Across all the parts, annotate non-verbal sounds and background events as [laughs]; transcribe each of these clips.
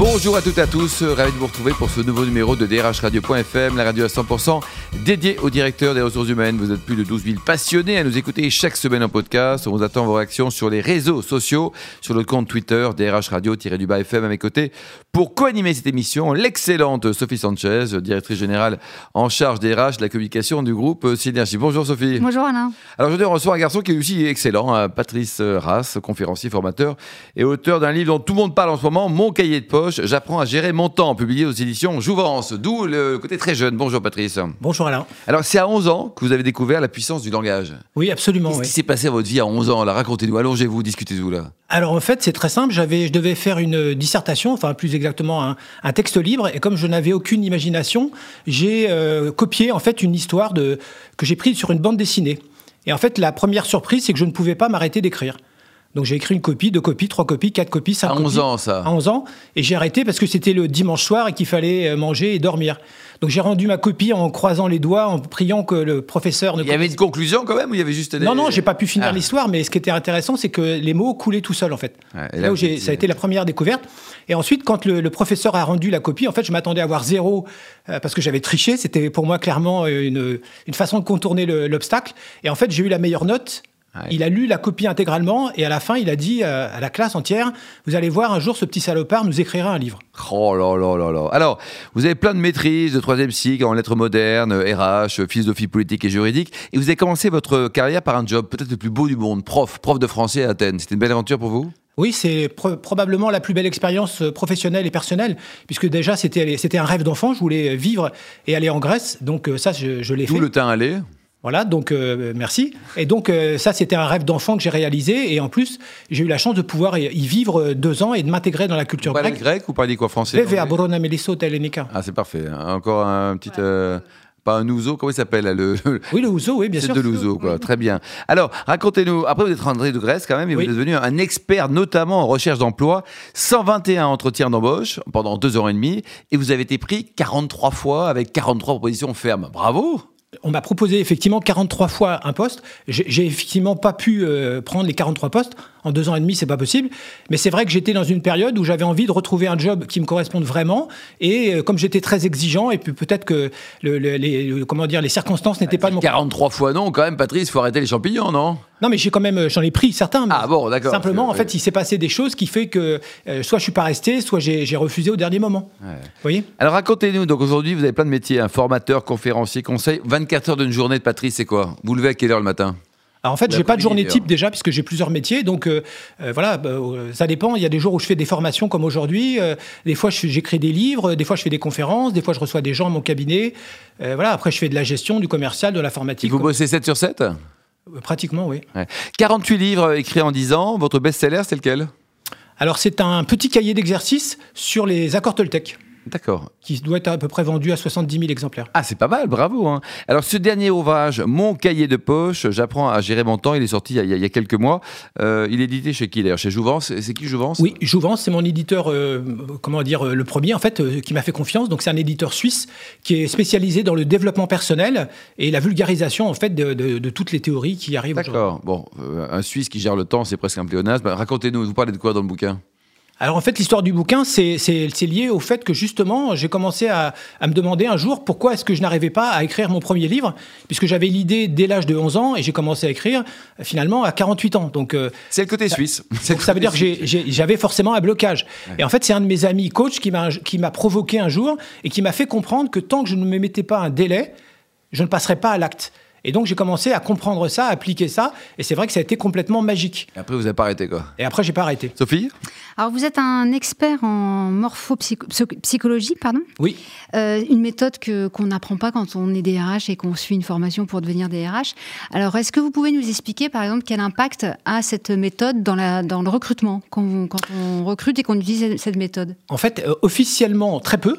Bonjour à toutes et à tous, ravi de vous retrouver pour ce nouveau numéro de drhradio.fm, la radio à 100% dédiée au directeur des ressources humaines. Vous êtes plus de 12 000 passionnés à nous écouter chaque semaine en podcast. On vous attend vos réactions sur les réseaux sociaux, sur le compte Twitter DRH Radio-du-Bas FM à mes côtés. Pour co-animer cette émission, l'excellente Sophie Sanchez, directrice générale en charge des RH, de la communication du groupe Synergie. Bonjour Sophie. Bonjour Alain. Alors aujourd'hui on reçoit un garçon qui est aussi excellent, hein, Patrice Rass, conférencier, formateur et auteur d'un livre dont tout le monde parle en ce moment, Mon cahier de J'apprends à gérer mon temps, publié aux éditions Jouvence, d'où le côté très jeune. Bonjour Patrice. Bonjour Alain. Alors c'est à 11 ans que vous avez découvert la puissance du langage. Oui, absolument. Qu'est-ce qui s'est passé à votre vie à 11 ans? Racontez-nous, allongez-vous, discutez-vous là. Alors en fait, c'est très simple. J'avais, je devais faire une dissertation, enfin plus exactement un, texte libre, et comme je n'avais aucune imagination, j'ai euh, copié en fait une histoire de que j'ai prise sur une bande dessinée. Et en fait, la première surprise, c'est que je ne pouvais pas m'arrêter d'écrire. Donc j'ai écrit une copie, deux copies, trois copies, quatre copies, cinq copies. À 11 ans, ça À 11 ans. Et j'ai arrêté parce que c'était le dimanche soir et qu'il fallait euh, manger et dormir. Donc j'ai rendu ma copie en croisant les doigts, en priant que le professeur ne... Il y avait une conclusion quand même ou il y avait juste des... Non, non, j'ai pas pu finir ah. l'histoire, mais ce qui était intéressant, c'est que les mots coulaient tout seuls, en fait. là, où ça a été la première découverte. Et ensuite, quand le, professeur a rendu la copie, en fait, je m'attendais à avoir zéro euh, parce que j'avais triché. C'était pour moi clairement une, une façon de contourner l'obstacle. Et en fait, j'ai eu la meilleure note il a lu la copie intégralement et à la fin, il a dit euh, à la classe entière Vous allez voir, un jour, ce petit salopard nous écrira un livre. Oh là là là là. Alors, vous avez plein de maîtrises de troisième cycle en lettres modernes, RH, philosophie politique et juridique. Et vous avez commencé votre carrière par un job peut-être le plus beau du monde prof, prof de français à Athènes. C'était une belle aventure pour vous? Oui, c'est probablement la plus belle expérience euh, professionnelle et personnelle, puisque déjà c'était un rêve d'enfant, je voulais vivre et aller en Grèce, donc euh, ça je, je l'ai fait. Tout le temps aller voilà, donc euh, merci. Et donc euh, ça, c'était un rêve d'enfant que j'ai réalisé. Et en plus, j'ai eu la chance de pouvoir y vivre deux ans et de m'intégrer dans la culture grecque. Vous grec ou parlez quoi français Ah, c'est parfait. Encore un petit... Euh, pas un ouzo, comment il s'appelle le, Oui, le ouzo, oui, bien sûr. C'est de l'ouzo, quoi. Très bien. Alors, racontez-nous, après vous êtes rentré de Grèce quand même, et vous êtes devenu un expert notamment en recherche d'emploi, 121 entretiens d'embauche pendant deux ans et demi, et vous avez été pris 43 fois avec 43 propositions fermes. Bravo on m'a proposé effectivement 43 fois un poste. J'ai effectivement pas pu euh, prendre les 43 postes. En deux ans et demi, c'est pas possible. Mais c'est vrai que j'étais dans une période où j'avais envie de retrouver un job qui me corresponde vraiment. Et euh, comme j'étais très exigeant, et puis peut-être que les, comment dire, les circonstances n'étaient pas de mon 43 fois non, quand même, Patrice, faut arrêter les champignons, non? Non, mais j'ai quand même, j'en ai pris certains. ah bon, d'accord. Simplement, en fait, il s'est passé des choses qui fait que euh, soit je suis pas resté, soit j'ai refusé au dernier moment. Vous voyez? Alors racontez-nous. Donc aujourd'hui, vous avez plein de métiers, un formateur, conférencier, conseil. 24 heures d'une journée de Patrice, c'est quoi? Vous levez à quelle heure le matin? Alors en fait, j'ai pas de journée type déjà puisque j'ai plusieurs métiers, donc euh, euh, voilà, bah, euh, ça dépend. Il y a des jours où je fais des formations comme aujourd'hui, des fois j'écris des livres, des fois je fais des conférences, des fois je reçois des gens à mon cabinet. voilà, après je fais de la gestion, du commercial, de l'informatique. Vous bossez 7 sur 7 Pratiquement, oui. 48 livres écrits en 10 ans. Votre best-seller, c'est lequel? Alors c'est un petit cahier d'exercice sur les accords Toltec. D'accord. Qui doit être à peu près vendu à 70 000 exemplaires. Ah, c'est pas mal, bravo. Hein. Alors, ce dernier ouvrage, Mon cahier de poche, j'apprends à gérer mon temps, il est sorti il y a, quelques mois. Euh, il est édité chez qui d'ailleurs? Chez Jouvence? C'est qui Jouvence? Oui, Jouvence, c'est mon éditeur, euh, comment dire, euh, le premier en fait, qui m'a fait confiance. Donc, c'est un éditeur suisse qui est spécialisé dans le développement personnel et la vulgarisation en fait de, toutes les théories qui arrivent D'accord. Bon, un Suisse qui gère le temps, c'est presque un pléonasme. Racontez-nous, vous parlez de quoi dans le bouquin? Alors en fait, l'histoire du bouquin, c'est lié au fait que justement, j'ai commencé à, me demander un jour pourquoi est-ce que je n'arrivais pas à écrire mon premier livre, puisque j'avais l'idée dès l'âge de 11 ans et j'ai commencé à écrire finalement à 48 ans. Donc euh, c'est le côté suisse. [laughs] Donc, ça veut dire que j'avais forcément un blocage. Et en fait, c'est un de mes amis coach qui m'a provoqué un jour et qui m'a fait comprendre que tant que je ne me mettais pas un délai, je ne passerais pas à l'acte. Et donc j'ai commencé à comprendre ça, à appliquer ça, et c'est vrai que ça a été complètement magique. Et après vous n'avez pas arrêté quoi Et après j'ai pas arrêté. Sophie? Alors vous êtes un expert en morphopsychologie, pardon? Oui. Euh, une méthode que qu'on n'apprend pas quand on est DRH et qu'on suit une formation pour devenir DRH. Alors est-ce que vous pouvez nous expliquer par exemple quel impact a cette méthode dans, la, dans le recrutement quand on, quand on recrute et qu'on utilise cette méthode? En fait, euh, officiellement très peu,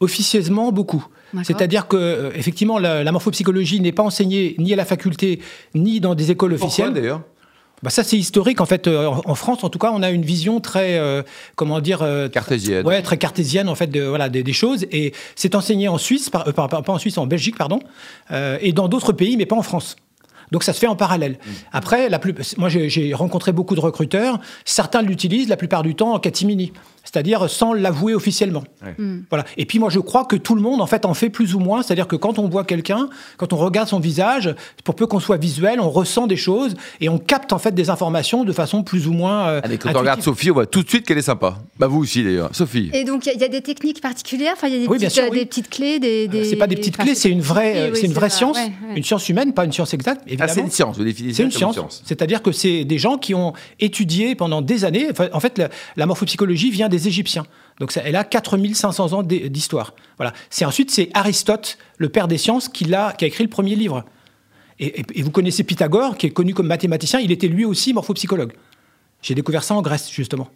officieusement beaucoup. C'est-à-dire que euh, effectivement la, morphopsychologie n'est pas enseignée ni à la faculté ni dans des écoles officielles. d'ailleurs? Bah Ça, c'est historique. En fait, en France, en tout cas, on a une vision très, comment dire... cartésienne. Ouais, très cartésienne, en fait, de, voilà, des, choses. Et c'est enseigné en Suisse, pas en Suisse, en Belgique, pardon, et dans d'autres pays, mais pas en France. Donc ça se fait en parallèle. Mmh. Après, la plus, moi j'ai rencontré beaucoup de recruteurs. Certains l'utilisent la plupart du temps en catimini c'est-à-dire sans l'avouer officiellement. Mm. Voilà. Et puis moi je crois que tout le monde en fait en fait plus ou moins, c'est-à-dire que quand on voit quelqu'un, quand on regarde son visage, pour peu qu'on soit visuel, on ressent des choses et on capte en fait des informations de façon plus ou moins. Euh, quand on regarde Sophie, on voit tout de suite qu'elle est sympa. Bah vous aussi d'ailleurs, Sophie. Et donc il y, a des techniques particulières, enfin il y a des, petites, euh, des petites, clés, des. des... C'est pas des petites clés, c'est une vraie, c'est une vraie science, une science humaine, pas une science exacte. Ah, c'est une science, vous définissez C'est une science. C'est-à-dire que c'est des gens qui ont étudié pendant des années. en fait, la morphopsychologie vient des Égyptiens. Donc ça, elle a 4500 ans d'histoire. Voilà. C'est ensuite c'est Aristote, le père des sciences, qui a, qui a écrit le premier livre. Et, vous connaissez Pythagore, qui est connu comme mathématicien. Il était lui aussi morphopsychologue. J'ai découvert ça en Grèce justement.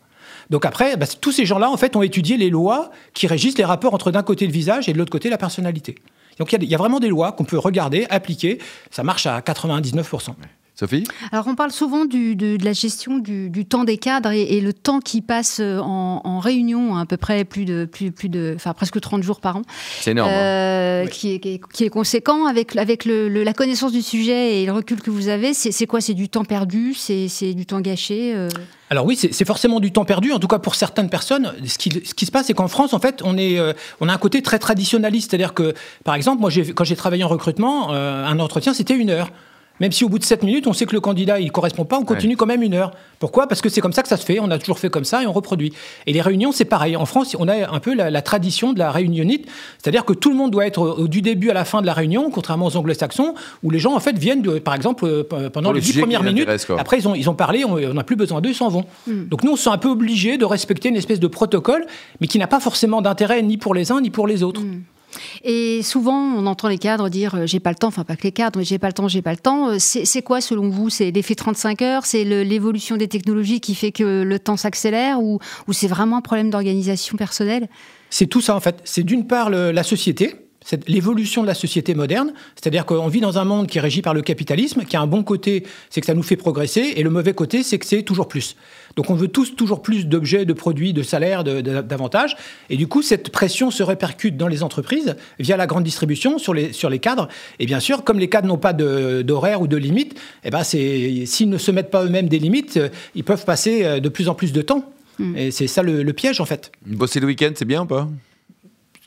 Donc après, bah, tous ces gens-là en fait ont étudié les lois qui régissent les rapports entre d'un côté le visage et de l'autre côté la personnalité. Donc il y, y, a vraiment des lois qu'on peut regarder, appliquer. Ça marche à 99%. Sophie? Alors, on parle souvent de, la gestion du, temps des cadres et, le temps qui passe euh, en, réunion, à peu près plus de, plus, plus de, enfin, presque 30 jours par an. C'est énorme. Hein. Euh, qui, est, qui, est, conséquent avec, avec la connaissance du sujet et le recul que vous avez. C'est quoi? C'est du temps perdu? C'est du temps gâché euh? Alors oui, c'est forcément du temps perdu, en tout cas pour certaines personnes. Ce qui, ce qui se passe, c'est qu'en France, en fait, on, est, on a un côté très traditionnaliste. C'est-à-dire que, par exemple, moi, quand j'ai travaillé en recrutement, un entretien, c'était une heure. Même si au bout de 7 minutes, on sait que le candidat il correspond pas, on continue quand même une heure. Pourquoi? Parce que c'est comme ça que ça se fait. On a toujours fait comme ça et on reproduit. Et les réunions, c'est pareil. En France, on a un peu la, tradition de la réunionnite, c'est-à-dire que tout le monde doit être du début à la fin de la réunion, contrairement aux anglo-saxons, où les gens en fait viennent, de, par exemple, euh, pendant les 10 premières minutes. Après, ils ont, ils ont parlé, on n'a plus besoin d'eux, ils s'en vont. Hmm. Donc nous, on se sent un peu obligés de respecter une espèce de protocole, mais qui n'a pas forcément d'intérêt ni pour les uns ni pour les autres. Hmm. Et souvent, on entend les cadres dire euh, j'ai pas le temps, enfin pas que les cadres, mais j'ai pas le temps, j'ai pas le temps. Euh, c'est quoi selon vous? C'est l'effet 35 heures? C'est l'évolution des technologies qui fait que le temps s'accélère? Ou, c'est vraiment un problème d'organisation personnelle? C'est tout ça en fait. C'est d'une part la société, c'est l'évolution de la société moderne, c'est-à-dire qu'on vit dans un monde qui est régi par le capitalisme, qui a un bon côté, c'est que ça nous fait progresser, et le mauvais côté, c'est que c'est toujours plus. Donc on veut tous toujours plus d'objets, de produits, de salaires, d'avantages, et du coup cette pression se répercute dans les entreprises via la grande distribution sur les, sur les cadres, et bien sûr, comme les cadres n'ont pas d'horaire ou de limite, eh ben s'ils ne se mettent pas eux-mêmes des limites, ils peuvent passer euh, de plus en plus de temps. Hmm. Et c'est ça le, le piège en fait. Bosser le week-end, c'est bien ou pas?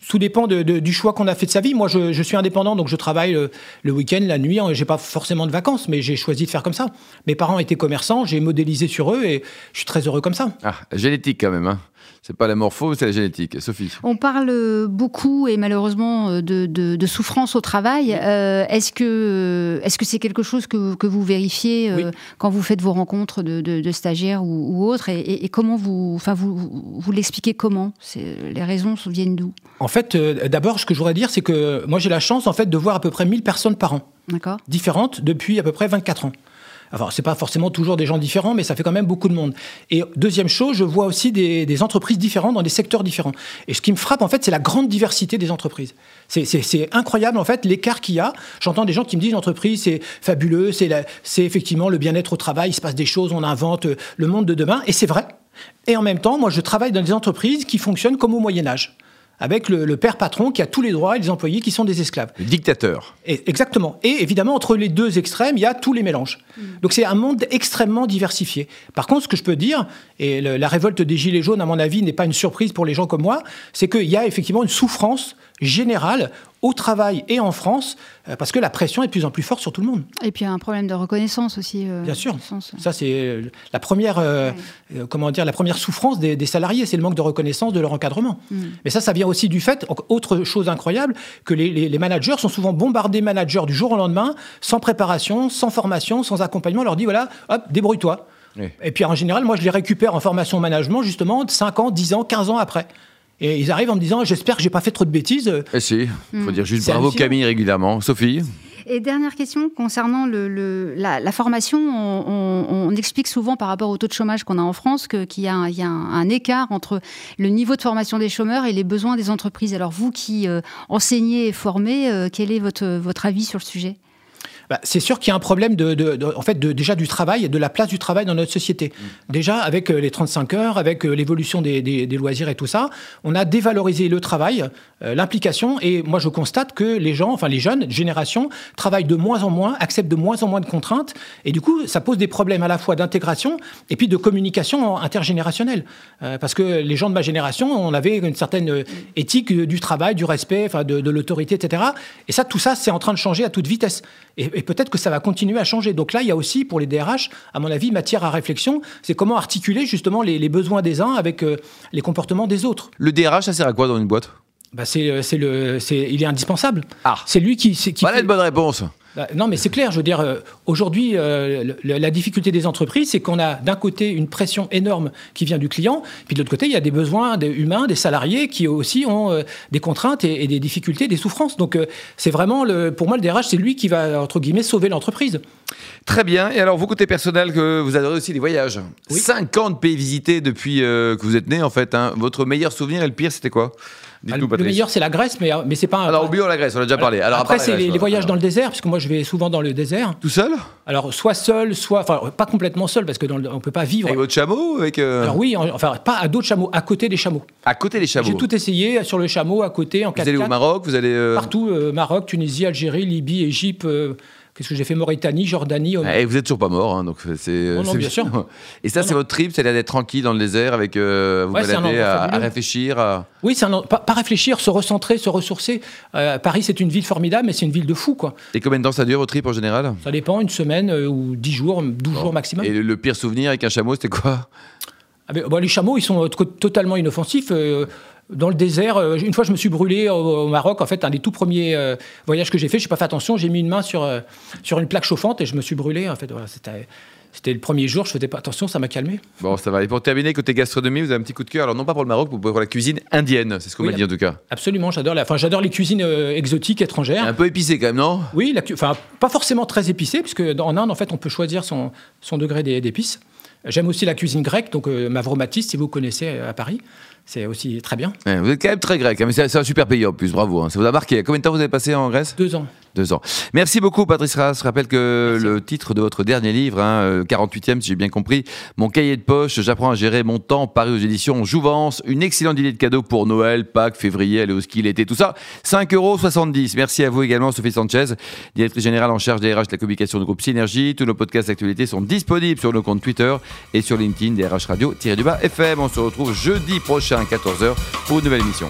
Tout dépend du choix qu'on a fait de sa vie. Moi, je, suis indépendant, donc je travaille le, week-end, la nuit. Hein, j'ai pas forcément de vacances, mais j'ai choisi de faire comme ça. Mes parents étaient commerçants, j'ai modélisé sur eux et je suis très heureux comme ça. Ah, génétique quand même. Hein. C'est pas la morpho, c'est la génétique. Sophie. On parle beaucoup et malheureusement de, souffrance au travail. Euh, est-ce que est-ce que c'est quelque chose que, vous vérifiez euh, quand vous faites vos rencontres de, stagiaires ou, autres et, comment vous, enfin vous, vous l'expliquez comment? Les raisons viennent d'où? En fait, euh, d'abord, ce que je voudrais dire, c'est que moi j'ai la chance en fait de voir à peu près 1000 personnes par an, différentes depuis à peu près 24 ans. Enfin, c'est pas forcément toujours des gens différents, mais ça fait quand même beaucoup de monde. Et deuxième chose, je vois aussi des, entreprises différentes dans des secteurs différents. Et ce qui me frappe, en fait, c'est la grande diversité des entreprises. C'est incroyable, en fait, l'écart qu'il y a. J'entends des gens qui me disent l'entreprise, c'est fabuleux, c'est effectivement le bien-être au travail, il se passe des choses, on invente le monde de demain. Et c'est vrai. Et en même temps, moi, je travaille dans des entreprises qui fonctionnent comme au Moyen Âge avec le, père patron qui a tous les droits et les employés qui sont des esclaves. Le dictateur. Et, exactement. Et évidemment, entre les deux extrêmes, il y a tous les mélanges. Mm. Donc c'est un monde extrêmement diversifié. Par contre, ce que je peux dire, et la révolte des Gilets jaunes, à mon avis, n'est pas une surprise pour les gens comme moi, c'est qu'il y a effectivement une souffrance générale au travail et en France, euh, parce que la pression est de plus en plus forte sur tout le monde. Et puis il y a un problème de reconnaissance aussi. Euh, Bien sûr. Ça c'est euh, la première, comment dire, la première souffrance des, salariés, c'est le manque de reconnaissance de leur encadrement. Mm. Mais ça, ça vient aussi du fait, autre chose incroyable, que les, managers sont souvent bombardés managers du jour au lendemain, sans préparation, sans formation, sans accompagnement. On leur dit voilà, hop, débrouille-toi. Et puis en général, moi je les récupère en formation management justement 5 ans, 10 ans, 15 ans après. Et ils arrivent en me disant J'espère que j'ai pas fait trop de bêtises. Eh si, il faut dire juste bravo Camille régulièrement. Sophie et dernière question concernant le, la, formation, on, explique souvent par rapport au taux de chômage qu'on a en France qu'il y a, un, y a un, écart entre le niveau de formation des chômeurs et les besoins des entreprises. Alors vous qui euh, enseignez et formez, euh, quel est votre, votre avis sur le sujet? Bah, c'est sûr qu'il y a un problème de, en fait, de, déjà du travail et de la place du travail dans notre société. Mm. Déjà, avec euh, les 35 heures, avec euh, l'évolution des, loisirs et tout ça, on a dévalorisé le travail, euh, l'implication. Et moi, je constate que les gens, enfin les jeunes générations, travaillent de moins en moins, acceptent de moins en moins de contraintes. Et du coup, ça pose des problèmes à la fois d'intégration et puis de communication intergénérationnelle. parce que les gens de ma génération, on avait une certaine éthique du travail, du respect, enfin de, l'autorité, etc. Et ça, tout ça, c'est en train de changer à toute vitesse. Et, et peut-être que ça va continuer à changer. Donc là, il y a aussi pour les DRH, à mon avis, matière à réflexion. C'est comment articuler justement les, besoins des uns avec euh, les comportements des autres. Le DRH, ça sert à quoi dans une boîte? Bah c'est, euh, c'est le, c'est, il est indispensable. Ah. C'est lui qui. qui voilà une bonne réponse. Bah, non, mais c'est clair. Je veux dire, euh, aujourd'hui, euh, la difficulté des entreprises, c'est qu'on a d'un côté une pression énorme qui vient du client, puis de l'autre côté, il y a des besoins des humains, des salariés qui aussi ont euh, des contraintes et, des difficultés, des souffrances. Donc, c'est vraiment, le, pour moi, le DRH, c'est lui qui va, entre guillemets, sauver l'entreprise. Très bien. Et alors, vous, côté personnel, que vous adorez aussi les voyages. 50 pays visités depuis que vous êtes né, en fait. Hein. Votre meilleur souvenir et le pire, c'était quoi? Ah, le meilleur, c'est la Grèce, mais, mais c'est pas un. Alors, oublions la Grèce, on a déjà parlé. Alors, après, c'est les, voyages dans le désert, puisque moi, je vais souvent dans le désert. Tout seul? Alors, soit seul, soit. Enfin, pas complètement seul, parce qu'on ne peut pas vivre. Avec votre chameau avec euh, Alors, oui, enfin, pas à d'autres chameaux, à côté des chameaux. À côté des chameaux J'ai tout essayé sur le chameau, à côté, en 4 Vous allez au Maroc Vous allez. Euh, Partout, euh, Maroc, Tunisie, Algérie, Libye, Égypte. Qu'est-ce que j'ai fait Mauritanie, Jordanie. Et vous êtes toujours pas mort, hein, donc c'est. Non, bien sûr. [laughs] Et ça, c'est votre trip, c'est d'être tranquille dans le désert avec euh, vous balader à, réfléchir. Oui, c'est un pas, réfléchir, se recentrer, se ressourcer. Euh, Paris, c'est une ville formidable, mais c'est une ville de fous, quoi. Et combien de temps ça dure votre trip en général? Ça dépend, une semaine euh, ou dix jours, douze jours maximum. Et le, pire souvenir avec un chameau, c'était quoi? Ah ben, Les chameaux, ils sont totalement inoffensifs dans le désert. Euh, une fois, je me suis brûlé au, Maroc. En fait, un des tout premiers euh, voyages que j'ai fait, je n'ai pas fait attention. J'ai mis une main sur, euh, sur une plaque chauffante et je me suis brûlé. En fait, c'était. C'était le premier jour, je faisais pas attention, ça m'a calmé. Bon, ça va. Et pour terminer, côté gastronomie, vous avez un petit coup de cœur. Alors, non pas pour le Maroc, mais pour la cuisine indienne. C'est ce qu'on m'a dit en tout cas. Absolument, j'adore la... enfin, j'adore les cuisines exotiques, étrangères. Un peu épicé quand même, non? Oui, la... enfin, pas forcément très épicé, puisque en Inde, en fait, on peut choisir son, son degré d'épices. J'aime aussi la cuisine grecque, donc Mavromatis, si vous connaissez à Paris c'est aussi très bien. vous êtes quand même très grec, hein, mais c'est un super pays en plus, bravo. Hein. Ça vous a marqué. Combien de temps vous avez passé en Grèce? Deux ans. Deux ans. Merci beaucoup, Patrice Ras. Je rappelle que le titre de votre dernier livre, hein, 48e, euh, si j'ai bien compris, Mon cahier de poche, j'apprends à gérer mon temps, paru aux éditions Jouvence. Une excellente idée de cadeau pour Noël, Pâques, février, aller au ski, l'été, tout ça. 5,70 euros. Merci à vous également, Sophie Sanchez, directrice générale en charge des RH de la communication du groupe Synergie. Tous nos podcasts d'actualité sont disponibles sur nos comptes Twitter et sur LinkedIn, DRH Radio-du-bas FM. On se retrouve jeudi prochain à 14h pour une nouvelle émission.